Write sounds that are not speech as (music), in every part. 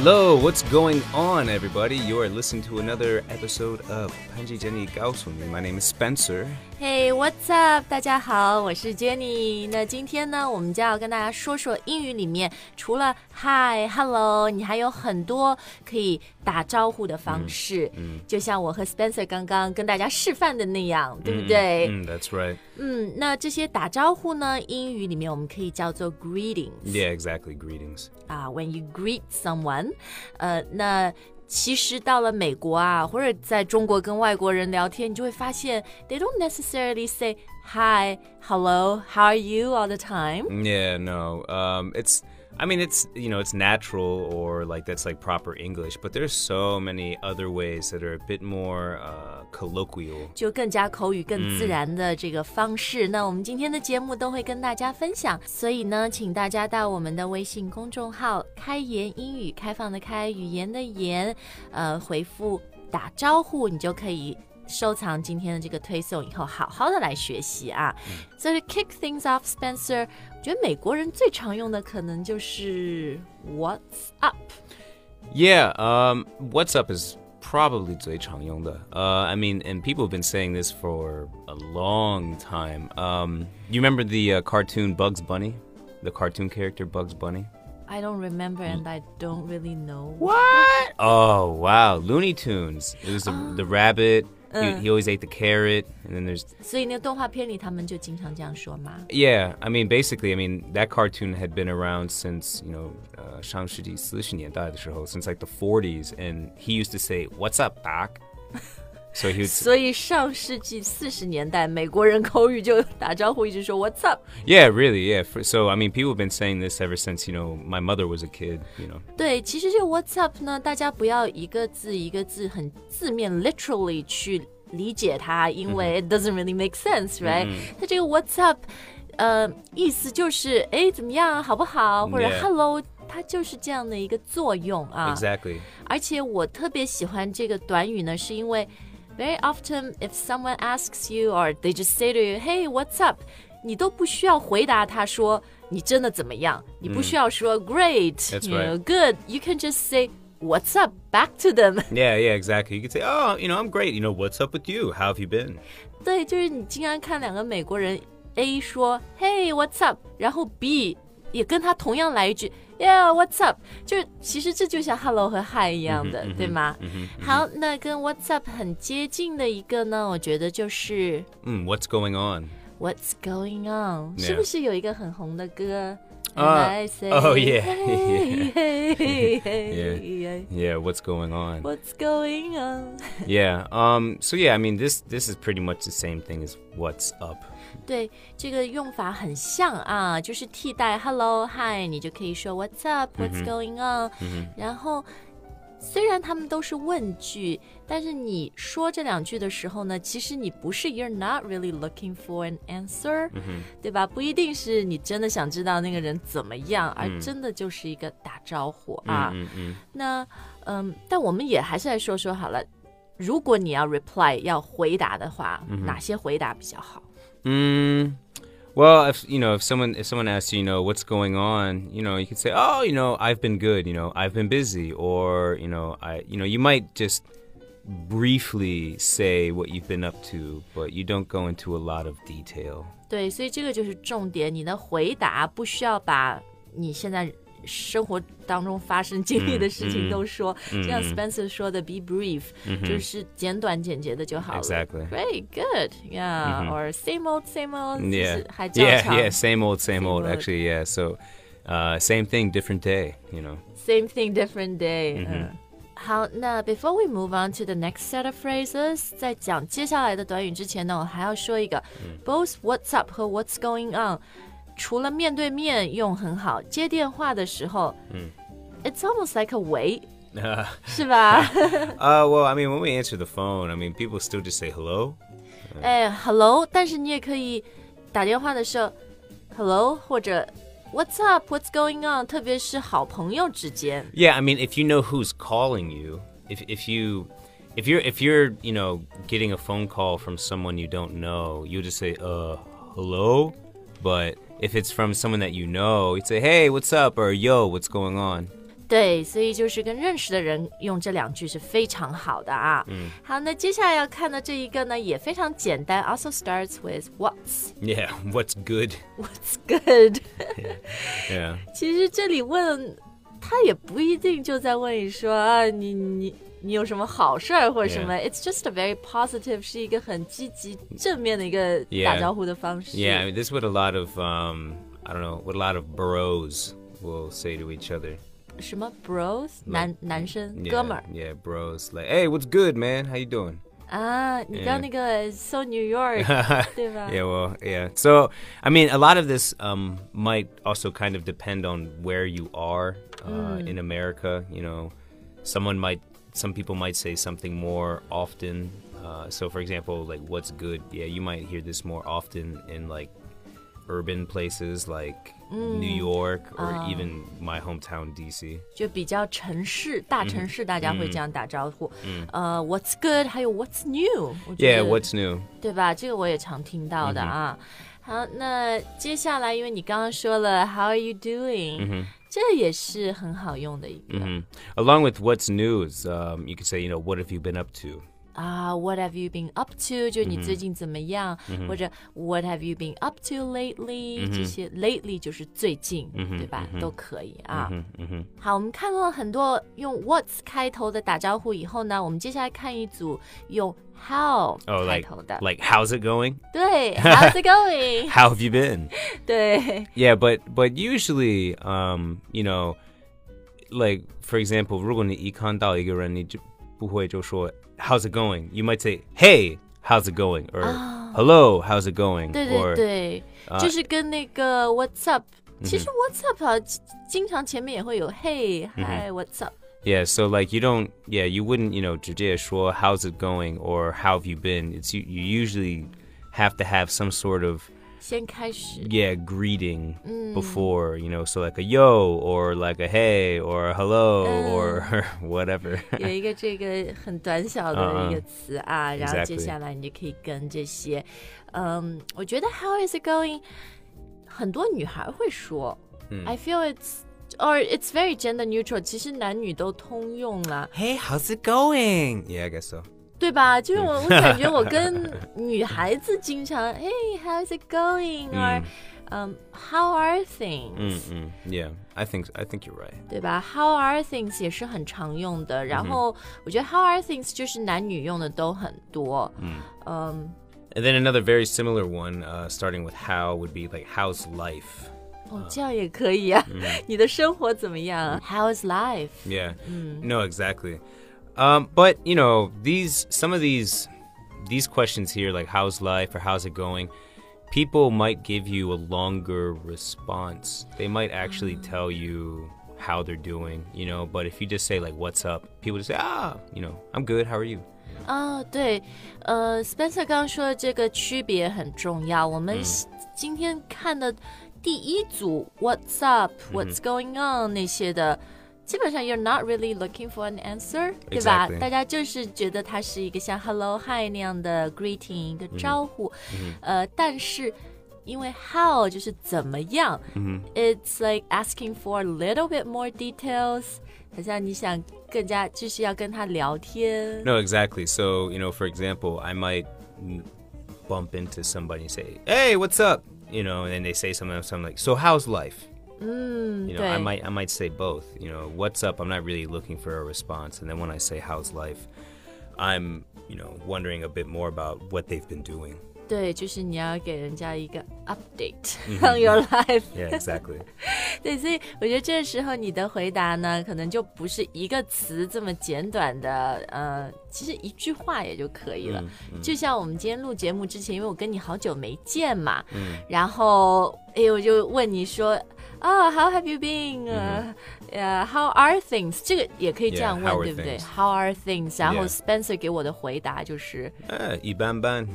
Hello, what's going on, everybody? You are listening to another episode of Panji Jenny Gaosuni. My name is Spencer. Hey, what's up？大家好，我是 Jenny。那今天呢，我们就要跟大家说说英语里面除了 Hi、Hello，你还有很多可以 打招呼的方式。嗯，就像我和 Spencer 刚刚跟大家示范的那样，对不对？嗯，That's right. 嗯，那这些打招呼呢，英语里面我们可以叫做 greetings。 Yeah, exactly. Greetings. 啊，when you greet someone，呃，那其实到了美国啊，或者在中国跟外国人聊天，你就会发现，they don't necessarily say hi, hello, how are you all the time。 Yeah, no. Um, it's. I mean, it's you know, it's natural or like that's like proper English, but there's so many other ways that are a bit more uh, colloquial. 就更加口语、更自然的这个方式。那我们今天的节目都会跟大家分享，所以呢，请大家到我们的微信公众号“开言英语”，开放的开，语言的言，呃，回复打招呼，你就可以。 收藏今天的这个推送以后，好好的来学习啊。所以、to kick things off, Spencer，我觉得美国人最常用的可能就是 What's up。 Yeah, um, what's up is probably 最常用的. Uh, I mean, and people have been saying this for a long time. Um, you remember the uh, cartoon Bugs Bunny? The cartoon character Bugs Bunny? I don't remember and I don't really know. What? Oh, wow. Looney Tunes. It was the, (gasps) the rabbit. He, he always ate the carrot. And then there's 所以那个动画片里他们就经常这样说嘛。 Yeah, I mean, basically, I mean, that cartoon had been around since, you know, uh, 上世纪四十年代的时候, since like the 40s, and he used to say, What's up, Doc? So he would, 所以上世纪四十年代，美国人口语就打招呼一直说 "What's up"。 yeah, really, yeah. For, so, I mean, people have been saying this ever since, you know, my mother was a kid, you know. 对，其实这个 "What's up" 呢，大家不要一个字一个字很字面 literally 去理解它，因为 it doesn't really make sense，right？、它这个 "What's up"，呃，意思就是哎怎么样，好不好？或者 Yeah. Hello，它就是这样的一个作用啊。 Exactly. 而且我特别喜欢这个短语呢，是因为 very often if someone asks you or they just say to you, "Hey, what's up?" 你都不需要回答他说你真的怎么样，你不需要说 "Great," That's you know, right. "Good." You can just say "What's up?" back to them. (laughs) Yeah, yeah, exactly. You could say, Oh, you know, I'm great. You know, what's up with you? How have you been? 对，就是你经常看两个美国人 A 说 "Hey, what's up?" 然后 B 也跟他同样来一句 "Yeah, what's up?" 就是其实这就像 Hello 和 Hi 一样的，对吗？好，那跟 What's up 很接近的一个呢，我觉得就是 Mm, what's going on? What's going on？、 Yeah 是不是有一个很红的歌？啊 And I say, oh, yeah. hey, hey, hey, Yeah. Yeah, what's going on? What's going on？ (laughs) Yeah. Um. So yeah, I mean, this this is pretty much the same thing as what's up. 对，这个用法很像啊，就是替代 hello hi，你就可以说 What's up？What's going on？、然后虽然他们都是问句，但是你说这两句的时候呢，其实你不是 You're not really looking for an answer，、对吧？不一定是你真的想知道那个人怎么样，而真的就是一个打招呼啊。那嗯，但我们也还是来说说好了。如果你要 reply 要回答的话，哪些回答比较好？Mm, well, if you know, if someone if someone asks you, you know, what's going on, you know, you could say, oh, you know, I've been good. You know, I've been busy, or you know, I, you know, you might just briefly say what you've been up to, but you don't go into a lot of detail. 对，所以这个就是重点。你的回答不需要把你现在 生活当中发生经历的事情都说，就像 Spencer 说的，be brief，、就是简短简洁的就好了。 Exactly. Great, good, yeah, or same old, same old，就 Yeah, 是还照 yeah, 常 yeah. Same old, same, Same old. old. Actually, yeah. So, uh, same thing, different day. You know. Same thing, different day. 嗯，好，那 before we move on to the next set of phrases，在讲接下来的短语之前呢，我还要说一个、b o t h What's up 和 What's going on， 除了面对面用很好，接电话的时候，嗯，it's almost like a wait， Uh, (laughs) 是吧？ (laughs) uh, well, I mean, when we answer the phone, I mean, people still just say hello. 哎，hello，但是你也可以打电话的时候，hello 或者 What's up? What's going on? 特别是好朋友之间。 Yeah, I mean, if you know who's calling you, if if you if you're if you're you know getting a phone call from someone you don't know, you just say uh hello. But if it's from someone that you know, you'd say hey, what's up or yo, what's going on. 对，所以就是跟认识的人用这两句是非常好的啊。嗯，好，那接下来要看的这一个呢也非常简单，also starts with what's。 Yeah, what's good? What's good？ (laughs) Yeah. (laughs) 其实这里问他也不一定就在问你说啊，你你 你有什么好事儿或者什么 Yeah. It's just a very positive，是一个很积极正面的一个 Yeah. 打招呼的方式。 Yeah, I mean, this is what a lot of, um, I don't know, what a lot of bros will say to each other. 什么 bros 男男生 Yeah, 哥们儿 Yeah, bros. Like, hey, what's good, man? How you doing? 啊，你刚 Yeah. 那个 so New York 对吧 Yeah, (laughs) well, yeah. So, I mean, a lot of this um, might also kind of depend on where you are uh, in America. You know, someone might, some people might say something more often. Uh, so, for example, like, what's good? Yeah, you might hear this more often in like urban places like New York or even my hometown, DC. 就比较城市大城市，大家会嗯这样打招呼。呃，What's good？还有 What's new？我觉 Yeah, 得 what's new? 对吧？这个我也常听到的啊。好，那接下来，因为你刚刚说了 How are you doing？、 这也是很好用的一个、 hmm Along with what's new is, um, you could say, you know, what have you been up to? 啊。What have you been up to？就是你最近怎么样？或者 What have you been up to lately？、这些 lately 就是最近，对吧？都可以啊。好，我们看过很多用 What's 开头的打招呼以后呢，我们接下来看一组用 How Oh, 开 like, 头的。 like, how's it going? 对，How's it (laughs) going？ How have you been? 对。 Yeah, but (laughs) but usually, um, you know, like for example, 如果你一看到一个人，你就 不会就说 How's it going? You might say Hey, how's it going? Or Hello, how's it going? 对 or 对对，就是跟那个 What's up，、其实 What's up 啊，经经常前面也会有 Hey Hi What's up， yeah, so like you don't, yeah, you wouldn't, you know, 直接说 How's it going? Or How have you been? It's you, you usually have to have some sort of 先开始。 yeah greeting before you know so like a yo or like a hey or a hello or (laughs) whatever 有一个这个很短小的一个词啊，然后 Exactly. 接下来你就可以跟这些，嗯，我觉得 How is it going？很多女孩会说、i feel it's or it's very gender neutral，其实男女都通用啦。 hey how's it going yeah i guess so 对吧？就是我，我感觉我跟女孩子经常，Hey, how's (laughs) it going? or 嗯、How are things? Mm-mm. yeah i think i think you're right 对吧？How are things 也是很常用的。然后我觉得 How are things 就是男女用的都很多。嗯 and then another very similar one uh, starting with how would be like how's life 哦，这样也可以啊。你的生活怎么样？How's life? yeah no exactly um, but you know these some of these these questions here like how's life or how's it going people might give you a longer response they might actually tell you how they're doing you know but if you just say like what's up people just say ah you know i'm good how are you 啊，对，呃，Spencer 刚刚说的这个区别很重要。我们今天看的第一组 What's up, What's going on 那些的， 基本上 You're not really looking for an answer，对吧 Exactly. 大家就是觉得它是一个像 Hello, Hi 那样的 greeting 一个招呼，呃，但是。因为 how 就是怎么样、i t s like asking for a little bit more details，好像你想更加就是要跟他聊天。 no exactly so you know for example i might mm, bump into somebody and say hey what's up you know and then they say something else i'm like so how's life you know i 对 might i might say both you know what's up i'm not really looking for a response and then when i say how's life i'm you know wondering a bit more about what they've been doing 对，就是你要给人家一个 update (laughs) on your life。 yeah exactly (laughs) 对，所以我觉得这时候你的回答呢，可能就不是一个词这么简短的，呃，其实一句话也就可以了。就像我们今天录节目之前，因为我跟你好久没见嘛，然后哎，我就问你说。 啊、h o w have you been？呃、呃 h o w are things？这个也可以这样 Yeah, 问 how are 对不对 things？ ？How are things？然后 Yeah. Spencer 给我的回答就是， eh, iban ban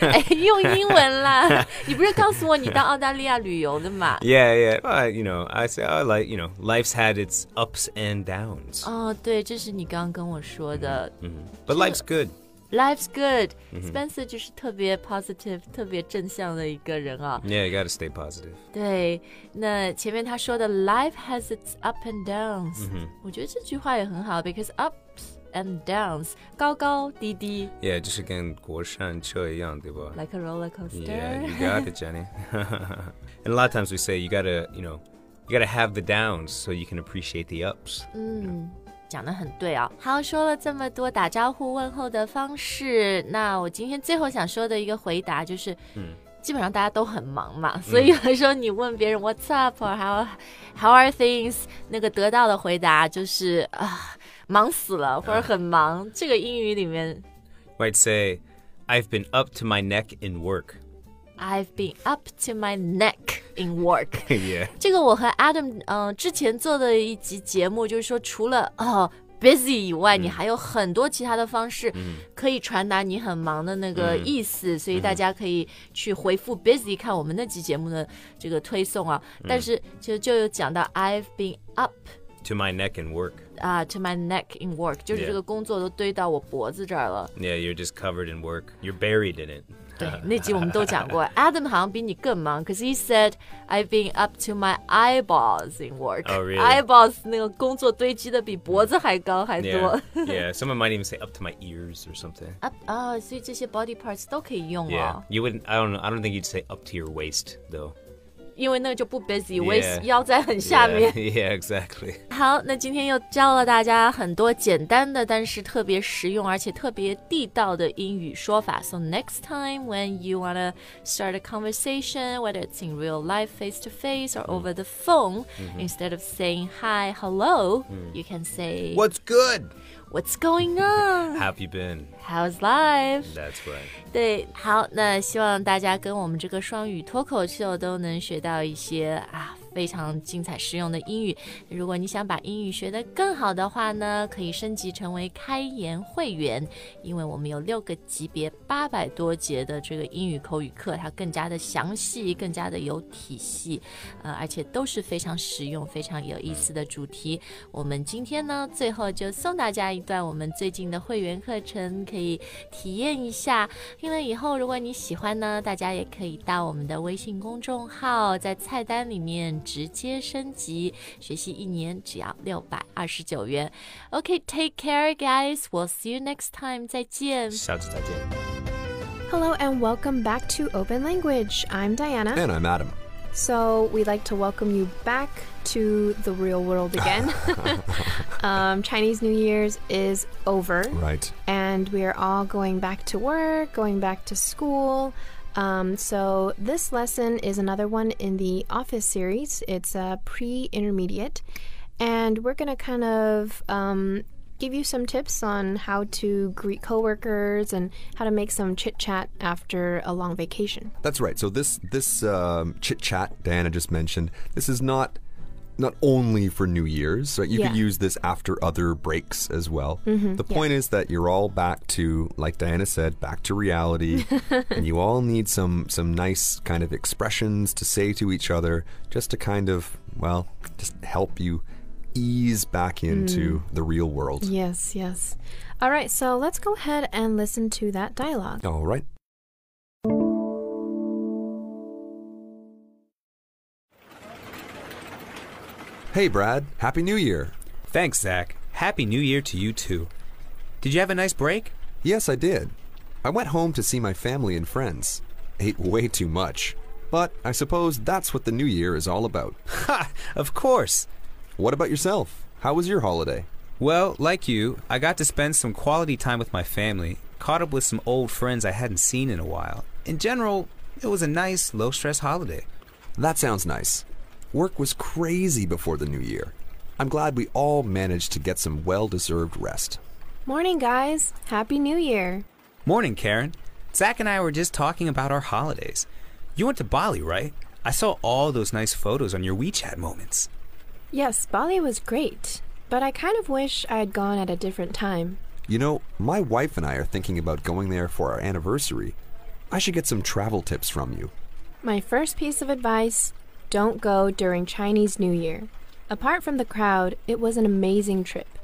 哎，用英文啦！你不是告诉我你到澳大利亚旅游的嘛？ yeah yeah (laughs) (laughs) (laughs) well, you know i say i like you know life's had its ups and downs 哦，对，这是你刚刚跟我说的。 but life's good Life's good. Spencer 就是特别 positive、特别正向的一个人啊。 Yeah, you gotta stay positive. 对，那前面他说的 life has its up and downs，、我觉得这句话也很好，because ups and downs 高高低低 Yeah, 就是跟国山车一样，对吧？ ，like a roller coaster。 Yeah, you got it, Jenny. (laughs) and a lot of times we say you gotta, you know, you gotta have the downs so you can appreciate the ups. 嗯， 讲的很对啊。好，说了这么多打招呼问候的方式，那我今天最后想说的一个回答就是，嗯基本上大家都很忙嘛，所以有的时候你问别人 What's up or how how are things，那个得到的回答就是啊，忙死了或者很忙。这个英语里面 Might say, I've been up to my neck in work. I've been up to my neck in work。 yeah. 这个我和 Adam 呃之前做的一集节目，就是说除了哦 busy 以外，你还有很多其他的方式可以传达你很忙的那个意思，所以大家可以去回复 busy 看我们那期节目的这个推送啊。但是就就有讲到 I've been up。 To my neck in work. (laughs) 啊、t o my neck in work，就是 Yeah. 这个工作都堆到我脖子这儿了。 Yeah, you're just covered in work. You're buried in it. 对，那集我们都讲过，Adam 好(laughs) 像比你更忙，可是 he said I've been up to my eyeballs in work。 Oh, really? Eyeballs 那个工作堆积的比脖子还高还多 Yeah. yeah. (laughs) Someone might even say up to my ears or something. up 啊，所以这些 body parts 都可以用 Yeah. 哦， You wouldn't. I don't know. I don't think you'd say up to your waist though. 因为那个就不 busy， Yeah. 微腰在很下面。 Yeah. yeah. (laughs) Exactly. 好，那今天又教了大家很多简单的，但是特别实用而且特别地道的英语说法。So next time when you wanna start a conversation, whether it's in real life, face to face, or over the phone, instead of saying hi, hello, you can say What's good? What's going on? Have (laughs) you been? How's life? That's right. 对，好，那希望大家跟我们这个双语脱口秀都能学到一些啊 非常精彩实用的英语。如果你想把英语学得更好的话呢，可以升级成为开言会员，因为我们有六个级别、八百多节的这个英语口语课，它更加的详细，更加的有体系，呃，而且都是非常实用、非常有意思的主题。我们今天呢，最后就送大家一段我们最近的会员课程，可以体验一下。听了以后，如果你喜欢呢，大家也可以到我们的微信公众号，在菜单里面直接升级，学习一年只要六百二十九元。OK，take、care, guys. We'll see you next time. 再见。下次再见。 Hello and welcome back to Open Language. I'm Diana. And I'm Adam. So we'd like to welcome you back to the real world again. (laughs) (laughs) um, Chinese New Year's is over, Right. and we are all going back to work, going back to school. Um, so this lesson is another one in the Office series. It's a pre-intermediate, and we're gonna kind of um, give you some tips on how to greet coworkers and how to make some chit chat after a long vacation. That's right. So this this um, chit chat Diana just mentioned. This is not not only for New Year's. Right? You Yeah. could use this after other breaks as well. Mm-hmm. the point is that you're all back to, like Diana said, back to reality, (laughs) and you all need some some nice kind of expressions to say to each other, just to kind of well, just help you ease back into mm. the real world. Yes, yes. All right, so let's go ahead and listen to that dialogue. All right. Hey, Brad. Happy New Year. Thanks, Zach. Happy New Year to you too. Did you have a nice break? Yes, I did. I went home to see my family and friends. Ate way too much. But I suppose that's what the new year is all about. (laughs) Ha! Of course. What about yourself? How was your holiday? Well, like you, I got to spend some quality time with my family, caught up with some old friends I hadn't seen in a while. In general, it was a nice, low stress holiday. That sounds nice. Work was crazy before the new year. I'm glad we all managed to get some well deserved rest. Morning, guys. Happy New Year. Morning, Karen. Zach and I were just talking about our holidays. You went to Bali, right? I saw all those nice photos on your WeChat moments. Yes, Bali was great, but I kind of wish I had gone at a different time. You know, my wife and I are thinking about going there for our anniversary. I should get some travel tips from you. My first piece of advice don't go during Chinese New Year. Apart from the crowd, it was an amazing trip.